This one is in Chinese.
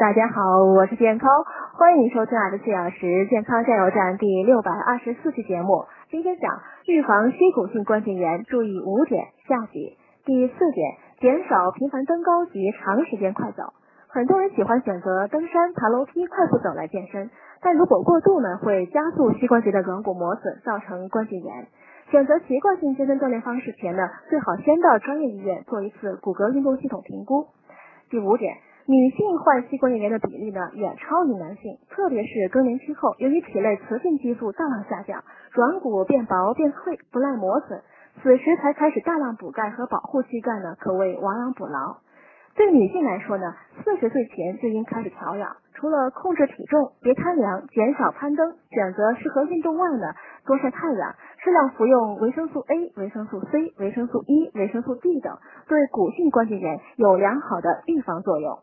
大家好，我是健康，欢迎收听二十四小时健康加油站第六百二十四期节目。今天讲预防膝骨性关节炎，注意五点。下集第四点，减少频繁登高及长时间快走。很多人喜欢选择登山、爬楼梯、快步走来健身，但如果过度呢，会加速膝关节的软骨磨损，造成关节炎。选择习惯性健身锻炼方式前呢，最好先到专业医院做一次骨骼运动系统评估。第五点。女性患膝关节炎的比例呢远超于男性，特别是更年期后，由于体内雌性激素大量下降，软骨变薄变脆，不耐磨损，此时才开始大量补钙和保护膝盖呢，可谓亡羊补牢。对女性来说呢，四十岁前就应开始调养，除了控制体重、别贪凉、减少攀登、选择适合运动外呢，多晒太阳，适量服用维生素 A、维生素 C、维生素 E、维生素 D 等，对骨性关节炎有良好的预防作用。